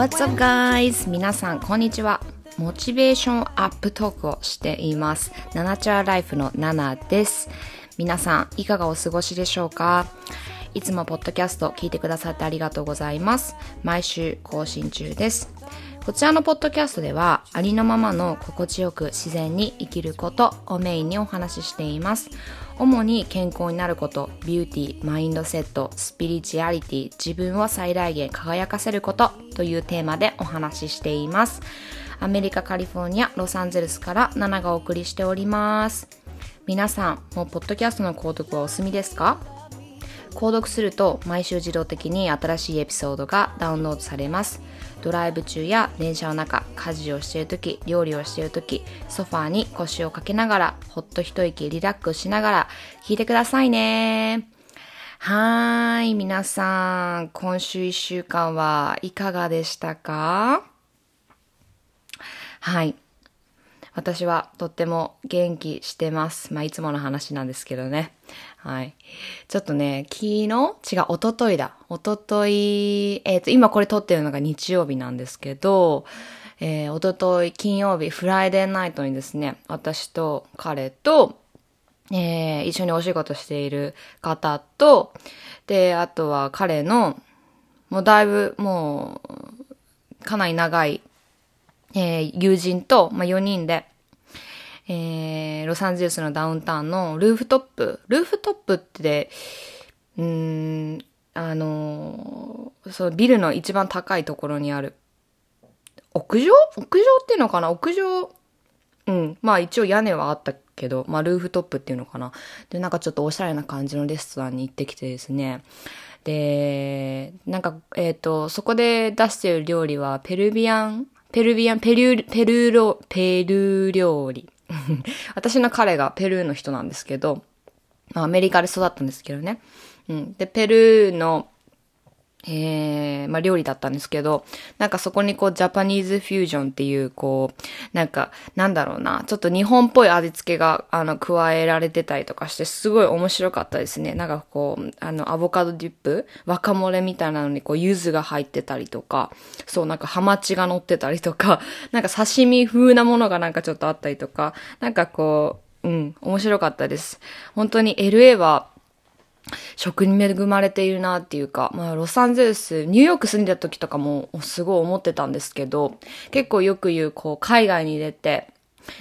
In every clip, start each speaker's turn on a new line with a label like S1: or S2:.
S1: What's up guys? 皆さんこんにちは。モチベーションアップトークをしています。ナナチャーライフのナナです。皆さんいかがお過ごしでしょうか？いつもポッドキャスト聞いてくださってありがとうございます。毎週更新中です。こちらのポッドキャストではありのままの心地よく自然に生きることをメインにお話ししています。主に健康になること、ビューティー、マインドセット、スピリチュアリティ、自分を最大限輝かせることというテーマでお話ししています。アメリカ・カリフォルニア・ロサンゼルスからナナがお送りしております。皆さん、もうポッドキャストの購読はお済みですか？購読すると毎週自動的に新しいエピソードがダウンロードされます。ドライブ中や電車の中、家事をしている時、料理をしている時、ソファーに腰をかけながら、ほっと一息リラックスしながら聞いてくださいね。はーい、皆さん、今週一週間はいかがでしたか？はい。私はとっても元気してます。まあ、いつもの話なんですけどね。はい。ちょっとね、昨日？違う、おとといだ。おととい、えっ、ー、と、今これ撮ってるのが日曜日なんですけど、えー、おととい金曜日、フライデーナイトにですね、私と彼と、えー、一緒にお仕事している方と、で、あとは彼の、もうだいぶ、もう、かなり長いえー、友人と、まあ、4人で、えー、ロサンゼルスのダウンタウンのルーフトップ。ルーフトップって、うん、あの、そう、ビルの一番高いところにある。屋上？屋上っていうのかな？屋上？うん。まあ一応屋根はあったけど、まあルーフトップっていうのかな。で、なんかちょっとおしゃれな感じのレストランに行ってきてですね。で、なんか、えっ、ー、と、そこで出してる料理はペルビアンペルビアン、ペルー、ペルーロ、ペルー料理。私の彼がペルーの人なんですけど、アメリカで育ったんですけどね。うん。で、ペルーのえー、まあ料理だったんですけど、なんかそこにこうジャパニーズフュージョンっていうこう、なんかなんだろうな、ちょっと日本っぽい味付けがあの加えられてたりとかしてすごい面白かったですね。なんかこう、あのアボカドディップ若漏れみたいなのにこう柚子が入ってたりとか、そうなんかハマチが乗ってたりとか、なんか刺身風なものがなんかちょっとあったりとか、なんかこう、うん、面白かったです。本当に LA は食に恵まれているなっていうか、まあ、ロサンゼルス、ニューヨーク住んでた時とかもすごい思ってたんですけど、結構よく言う、こう、海外に出て、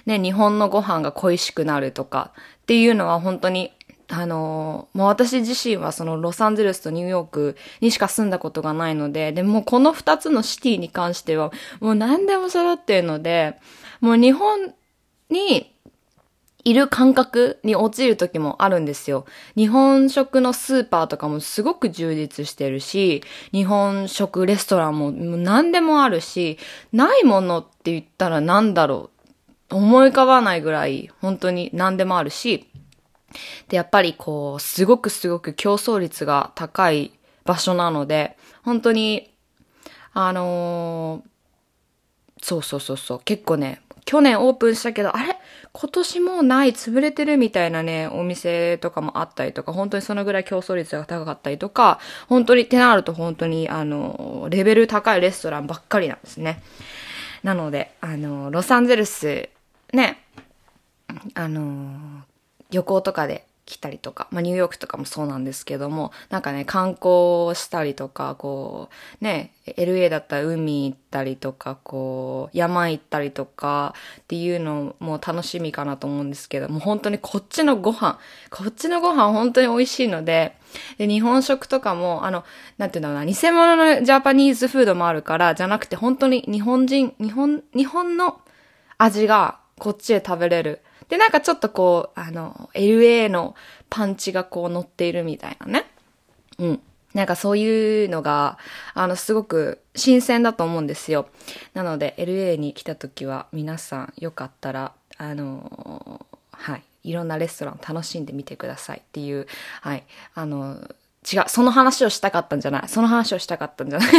S1: ね、日本のご飯が恋しくなるとかっていうのは本当に、あのー、もう私自身はそのロサンゼルスとニューヨークにしか住んだことがないので、でもこの二つのシティに関してはもう何でも揃ってるので、もう日本にいる感覚に陥る時もあるんですよ。日本食のスーパーとかもすごく充実してるし、日本食レストランも何でもあるし、ないものって言ったら何だろう。思い浮かばないぐらい本当に何でもあるし、で、やっぱりこう、すごくすごく競争率が高い場所なので、本当に、あのー、そうそうそうそう、結構ね、去年オープンしたけど、あれ？今年もない、潰れてるみたいなね、お店とかもあったりとか、本当にそのぐらい競争率が高かったりとか、本当にってなると本当に、あの、レベル高いレストランばっかりなんですね。なので、あの、ロサンゼルス、ね、あの、旅行とかで来たりとか、まあ、ニューヨークとかもそうなんですけども、なんかね、観光したりとか、こう、ね、LA だったら海行ったりとか、こう、山行ったりとかっていうのも楽しみかなと思うんですけどもう、本当にこっちのご飯、こっちのご飯本当に美味しいので、で、日本食とかも、あの、なんていうんだろうな、偽物のジャパニーズフードもあるから、じゃなくて本当に日本人、日本、日本の味がこっちで食べれる。で、なんかちょっとこう、あの、LA のパンチがこう乗っているみたいなね。うん。なんかそういうのが、あの、すごく新鮮だと思うんですよ。なので、LA に来た時は皆さんよかったら、あのはい。いろんなレストラン楽しんでみてくださいっていう、はい。あの違う。その話をしたかったんじゃない。その話をしたかったんじゃない。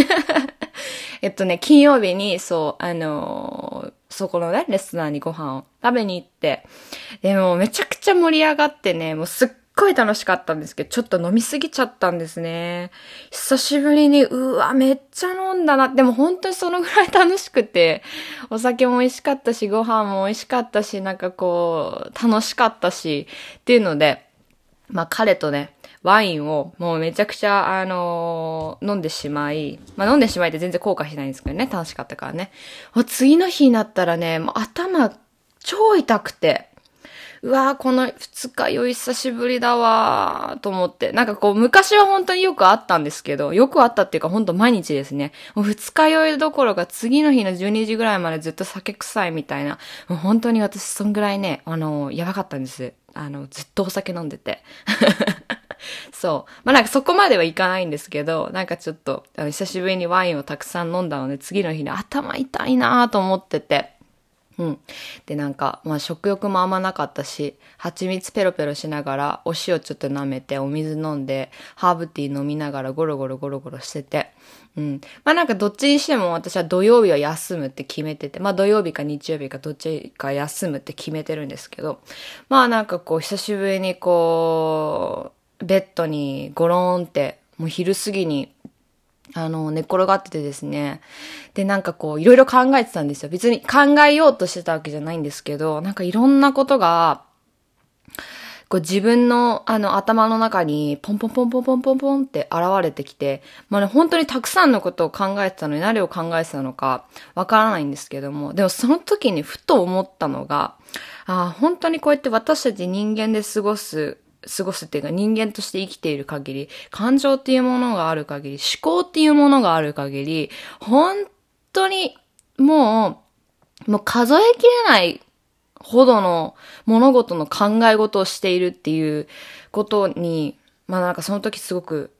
S1: えっとね、金曜日に、そう、あのー、そこのね、レストランにご飯を食べに行って、でもめちゃくちゃ盛り上がってね、もうすっごい楽しかったんですけど、ちょっと飲みすぎちゃったんですね。久しぶりに、うわ、めっちゃ飲んだな。でも本当にそのぐらい楽しくて、お酒も美味しかったし、ご飯も美味しかったし、なんかこう、楽しかったし、っていうので、まあ彼とね、ワインをもうめちゃくちゃ、あのー、飲んでしまい、まあ飲んでしまいって全然後悔しないんですけどね、楽しかったからね。次の日になったらね、もう頭超痛くて、うわーこの二日酔い久しぶりだわーと思って。なんかこう、昔は本当によくあったんですけど、よくあったっていうか本当毎日ですね。もう二日酔いどころか次の日の12時ぐらいまでずっと酒臭いみたいな。もう本当に私そんぐらいね、あの、やばかったんです。あの、ずっとお酒飲んでて。そう。まあなんかそこまではいかないんですけど、なんかちょっと、あの久しぶりにワインをたくさん飲んだので、次の日に頭痛いなと思ってて。うん。で、なんか、まあ食欲もあんまなかったし、蜂蜜ペロペロしながら、お塩ちょっと舐めて、お水飲んで、ハーブティー飲みながらゴロゴロゴロゴロしてて。うん。まあなんかどっちにしても私は土曜日は休むって決めてて、まあ土曜日か日曜日かどっちか休むって決めてるんですけど、まあなんかこう久しぶりにこう、ベッドにゴローンって、もう昼過ぎにあの、寝転がっててですね。で、なんかこう、いろいろ考えてたんですよ。別に考えようとしてたわけじゃないんですけど、なんかいろんなことが、こう自分のあの頭の中にポンポンポンポンポンポンポンって現れてきて、まあね、本当にたくさんのことを考えてたのに何を考えてたのかわからないんですけども、でもその時にふと思ったのが、ああ、本当にこうやって私たち人間で過ごす過ごすっていうか人間として生きている限り、感情っていうものがある限り、思考っていうものがある限り、本当にもう、もう数えきれないほどの物事の考え事をしているっていうことに、まあなんかその時すごく、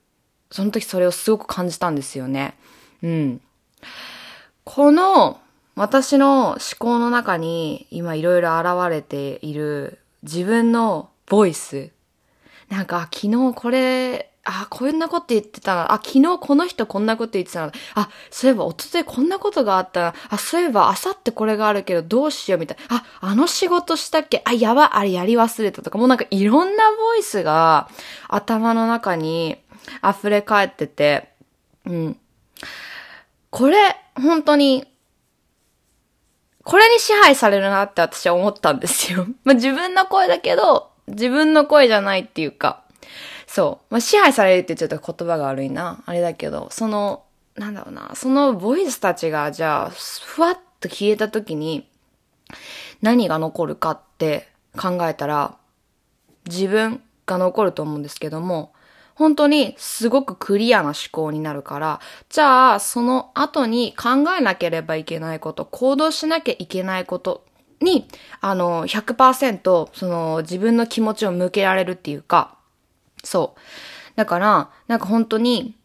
S1: その時それをすごく感じたんですよね。うん。この私の思考の中に今いろいろ現れている自分のボイスなんか、昨日これ、あ、こんなこと言ってたな。あ、昨日この人こんなこと言ってたな。あ、そういえば、おとといこんなことがあったな。あ、そういえば、あさってこれがあるけど、どうしようみたいな。あ、あの仕事したっけ？あ、やば、あれやり忘れたとか、もうなんかいろんなボイスが頭の中に溢れ返ってて、うん。これ、本当に、これに支配されるなって私は思ったんですよ。まあ、自分の声だけど、自分の声じゃないっていうか、そう。まあ、支配されるってちょっと言葉が悪いな。あれだけど、その、なんだろうな、そのボイスたちが、じゃあ、ふわっと消えた時に、何が残るかって考えたら、自分が残ると思うんですけども、本当にすごくクリアな思考になるから、じゃあその後に考えなければいけないこと、行動しなきゃいけないことに、あの、100%、その、自分の気持ちを向けられるっていうか、そう。だから、なんか本当に、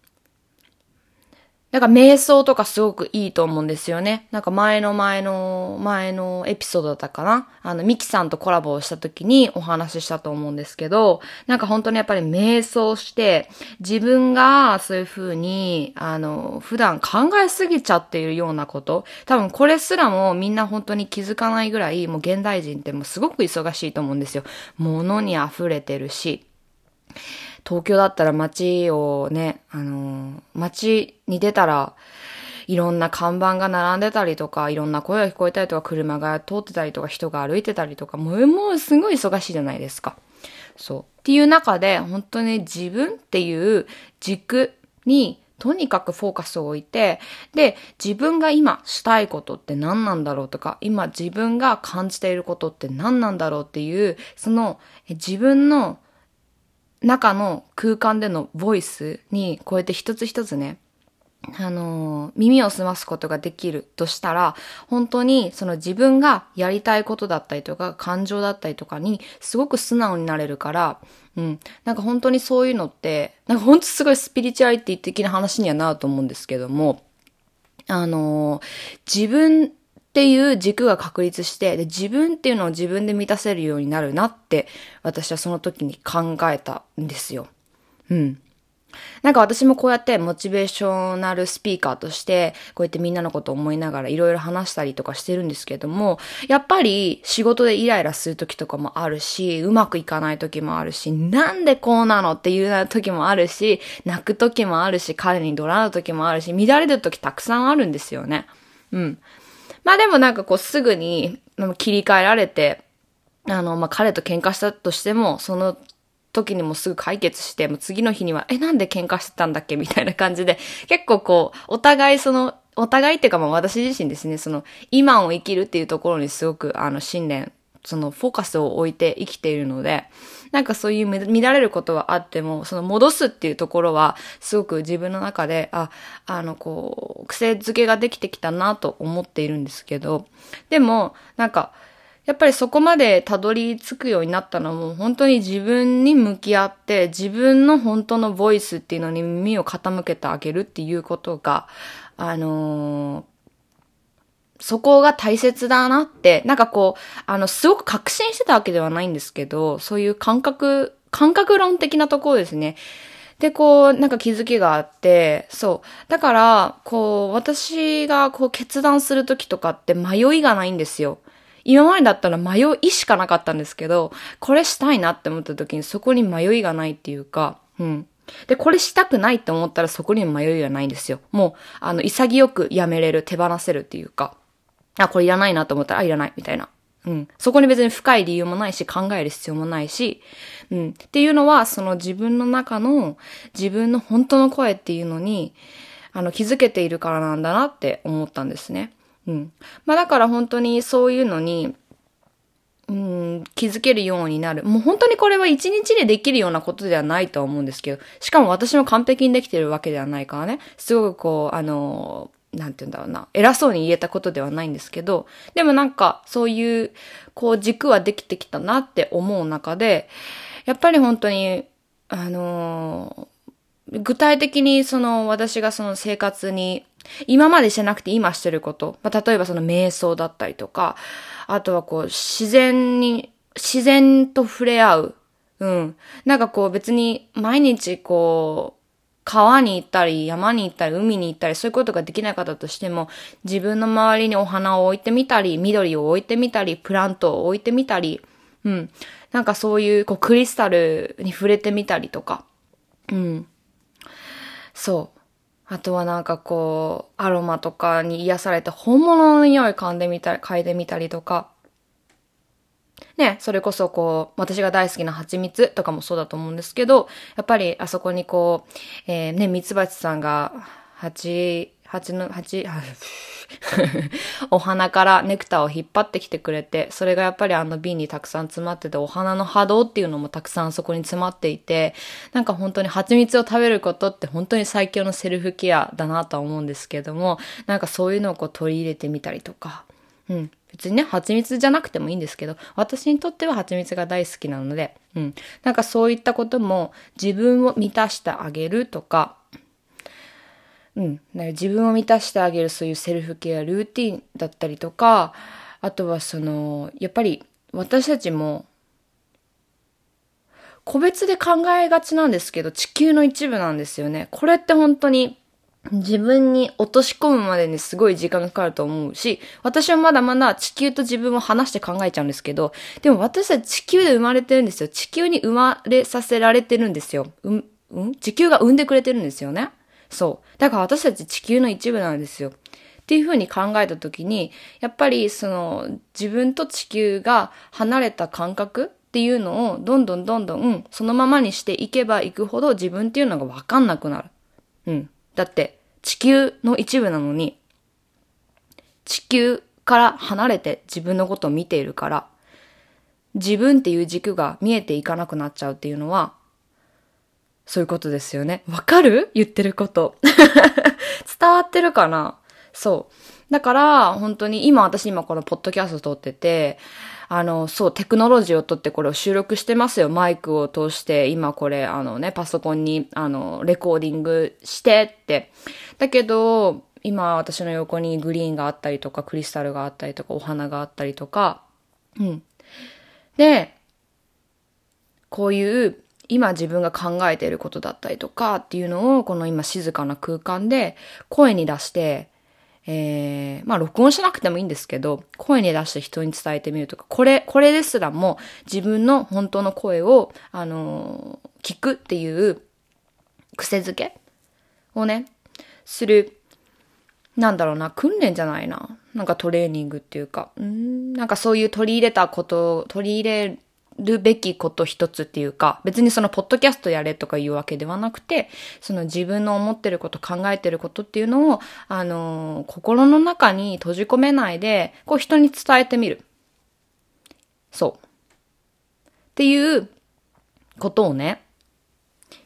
S1: なんか瞑想とかすごくいいと思うんですよね。なんか前の前の、前のエピソードだったかなあの、ミキさんとコラボをした時にお話ししたと思うんですけど、なんか本当にやっぱり瞑想して、自分がそういう風に、あの、普段考えすぎちゃっているようなこと、多分これすらもみんな本当に気づかないぐらい、もう現代人ってもうすごく忙しいと思うんですよ。物に溢れてるし。東京だったら街をね、あの、街に出たら、いろんな看板が並んでたりとか、いろんな声が聞こえたりとか、車が通ってたりとか、人が歩いてたりとか、もう、もうすごい忙しいじゃないですか。そう。っていう中で、本当に自分っていう軸に、とにかくフォーカスを置いて、で、自分が今したいことって何なんだろうとか、今自分が感じていることって何なんだろうっていう、その自分の中の空間でのボイスにこうやって一つ一つね、あの、耳を澄ますことができるとしたら、本当にその自分がやりたいことだったりとか、感情だったりとかにすごく素直になれるから、うん。なんか本当にそういうのって、なんか本当すごいスピリチュアリティ的な話にはなると思うんですけども、あの、自分っていう軸が確立して、で、自分っていうのを自分で満たせるようになるなって、私はその時に考えたんですよ。うん。なんか私もこうやってモチベーショナルスピーカーとして、こうやってみんなのことを思いながらいろいろ話したりとかしてるんですけども、やっぱり仕事でイライラする時とかもあるし、うまくいかない時もあるし、なんでこうなのっていう時もあるし、泣く時もあるし、彼に怒鳴る時もあるし、乱れる時たくさんあるんですよね。うん。まあでもなんかこうすぐに切り替えられて、あの、まあ彼と喧嘩したとしても、その時にもすぐ解決して、もう次の日には、え、なんで喧嘩してたんだっけ？みたいな感じで、結構こう、お互いその、お互いっていうかまあ私自身ですね、その、今を生きるっていうところにすごく、あの、信念、その、フォーカスを置いて生きているので、なんかそういう乱れることはあっても、その戻すっていうところは、すごく自分の中で、あ、あの、こう、癖づけができてきたなと思っているんですけど、でも、なんか、やっぱりそこまでたどり着くようになったのも本当に自分に向き合って自分の本当のボイスっていうのに耳を傾けてあげるっていうことが、あのー、そこが大切だなって、なんかこう、あの、すごく確信してたわけではないんですけど、そういう感覚、感覚論的なところですね。で、こう、なんか気づきがあって、そう。だから、こう、私がこう決断するときとかって迷いがないんですよ。今までだったら迷いしかなかったんですけど、これしたいなって思った時にそこに迷いがないっていうか、うん。で、これしたくないって思ったらそこに迷いがないんですよ。もう、あの、潔くやめれる、手放せるっていうか、あ、これいらないなと思ったら、あ、いらない、みたいな。うん。そこに別に深い理由もないし、考える必要もないし、うん。っていうのは、その自分の中の自分の本当の声っていうのに、あの、気づけているからなんだなって思ったんですね。うん。まあだから本当にそういうのに、うん、気づけるようになる。もう本当にこれは一日でできるようなことではないとは思うんですけど、しかも私も完璧にできてるわけではないからね、すごくこう、あの、なんて言うんだろうな、偉そうに言えたことではないんですけど、でもなんかそういう、こう軸はできてきたなって思う中で、やっぱり本当に、あの具体的にその私がその生活に今までしてなくて今してること。まあ、例えばその瞑想だったりとか、あとはこう自然に、自然と触れ合う。うん。なんかこう別に毎日こう、川に行ったり、山に行ったり、海に行ったり、そういうことができない方としても、自分の周りにお花を置いてみたり、緑を置いてみたり、プラントを置いてみたり、うん。なんかそういう、こう、クリスタルに触れてみたりとか、うん。そう。あとはなんかこう、アロマとかに癒されて本物の匂い噛んでみたり、嗅いでみたりとか。ね、それこそこう、私が大好きな蜂蜜とかもそうだと思うんですけど、やっぱりあそこにこう、えー、ね、蜜蜂さんが蜂、蜂の、蜂、お花からネクターを引っ張ってきてくれて、それがやっぱりあの瓶にたくさん詰まってて、お花の波動っていうのもたくさんそこに詰まっていて、なんか本当に蜂蜜を食べることって本当に最強のセルフケアだなとは思うんですけども、なんかそういうのをこう取り入れてみたりとか、うん。別にね、蜂蜜じゃなくてもいいんですけど、私にとっては蜂蜜が大好きなので、うん。なんかそういったことも自分を満たしてあげるとか、うん。自分を満たしてあげるそういうセルフケアルーティンだったりとか、あとはその、やっぱり私たちも、個別で考えがちなんですけど、地球の一部なんですよね。これって本当に自分に落とし込むまでにすごい時間がかかると思うし、私はまだまだ地球と自分を話して考えちゃうんですけど、でも私は地球で生まれてるんですよ。地球に生まれさせられてるんですよ。うん、うん？地球が産んでくれてるんですよね。そう。だから私たち地球の一部なんですよ。っていうふうに考えたときに、やっぱりその自分と地球が離れた感覚っていうのをどんどんどんどんそのままにしていけばいくほど自分っていうのがわかんなくなる。うん。だって地球の一部なのに地球から離れて自分のことを見ているから自分っていう軸が見えていかなくなっちゃうっていうのはそういうことですよね。わかる？言ってること。伝わってるかな？そう。だから、本当に今私今このポッドキャスト撮ってて、あの、そう、テクノロジーを撮ってこれを収録してますよ。マイクを通して、今これ、あのね、パソコンに、あの、レコーディングしてって。だけど、今私の横にグリーンがあったりとか、クリスタルがあったりとか、お花があったりとか、うん。で、こういう今自分が考えていることだったりとかっていうのを、この今静かな空間で声に出して、えー、まあ録音しなくてもいいんですけど、声に出して人に伝えてみるとか、これ、これですらも自分の本当の声を、あのー、聞くっていう癖づけをね、する、なんだろうな、訓練じゃないな。なんかトレーニングっていうか、うん、なんかそういう取り入れたこと、取り入れるべきこと一つっていうか、別にそのポッドキャストやれとかいうわけではなくて、その自分の思ってること、考えてることっていうのを、あのー、心の中に閉じ込めないで、こう人に伝えてみる。そう。っていうことをね、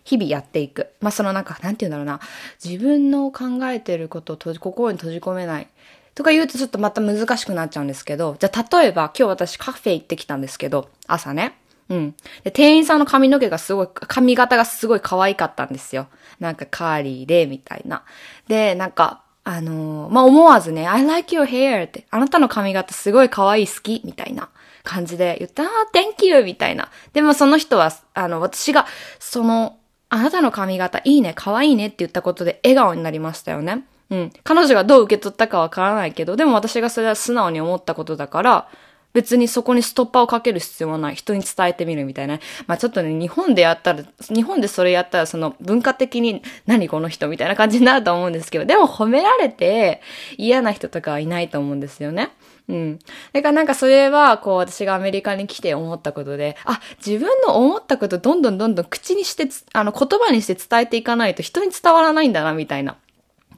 S1: 日々やっていく。まあ、そのなんか、なんて言うんだろうな。自分の考えてることを閉じ、心に閉じ込めない。とか言うとちょっとまた難しくなっちゃうんですけど、じゃあ例えば今日私カフェ行ってきたんですけど、朝ね。うん。で、店員さんの髪の毛がすごい、髪型がすごい可愛かったんですよ。なんかカーリーで、みたいな。で、なんか、あのー、まあ、思わずね、I like your hair って、あなたの髪型すごい可愛い好きみたいな感じで言った、あ、thank you みたいな。でもその人は、あの、私が、その、あなたの髪型いいね、可愛いねって言ったことで笑顔になりましたよね。うん。彼女がどう受け取ったかわからないけど、でも私がそれは素直に思ったことだから、別にそこにストッパーをかける必要はない。人に伝えてみるみたいな。まあちょっとね、日本でやったら、日本でそれやったら、その文化的に何この人みたいな感じになると思うんですけど、でも褒められて嫌な人とかはいないと思うんですよね。うん。だからなんかそれは、こう私がアメリカに来て思ったことで、あ、自分の思ったことどんどんどんどん口にして、あの言葉にして伝えていかないと人に伝わらないんだな、みたいな。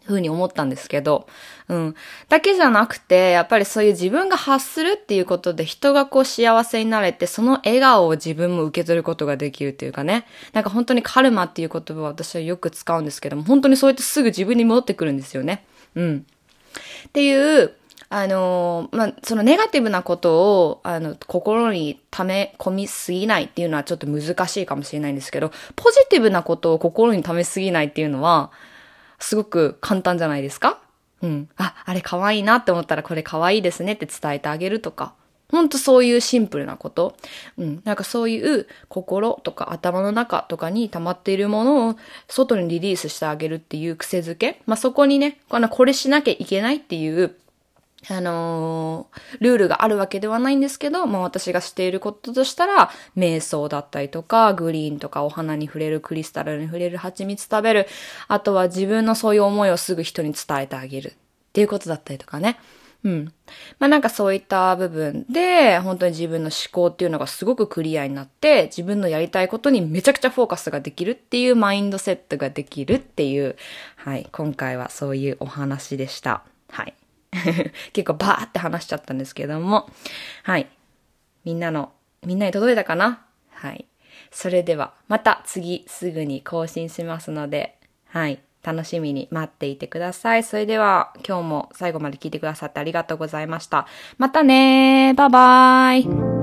S1: ふうに思ったんですけど、うん。だけじゃなくて、やっぱりそういう自分が発するっていうことで人がこう幸せになれて、その笑顔を自分も受け取ることができるっていうかね。なんか本当にカルマっていう言葉を私はよく使うんですけども、本当にそうやってすぐ自分に戻ってくるんですよね。うん。っていう、あのまあ、そのネガティブなことを、あの、心に溜め込みすぎないっていうのはちょっと難しいかもしれないんですけど、ポジティブなことを心に溜めすぎないっていうのは、すごく簡単じゃないですか？うん。あ、あれ可愛いなって思ったらこれ可愛いですねって伝えてあげるとか。ほんとそういうシンプルなこと。うん。なんかそういう心とか頭の中とかに溜まっているものを外にリリースしてあげるっていう癖づけ。まあ、そこにね、これしなきゃいけないっていうあのー、ルールがあるわけではないんですけど、まあ私がしていることとしたら、瞑想だったりとか、グリーンとかお花に触れる、クリスタルに触れる、蜂蜜食べる、あとは自分のそういう思いをすぐ人に伝えてあげるっていうことだったりとかね。うん。まあなんかそういった部分で、本当に自分の思考っていうのがすごくクリアになって、自分のやりたいことにめちゃくちゃフォーカスができるっていうマインドセットができるっていう、はい、今回はそういうお話でした。はい。結構バーって話しちゃったんですけども、はい。みんなの、みんなに届いたかな？はい。それでは、また次すぐに更新しますので、はい。楽しみに待っていてください。それでは、今日も最後まで聞いてくださってありがとうございました。またねーバイバーイ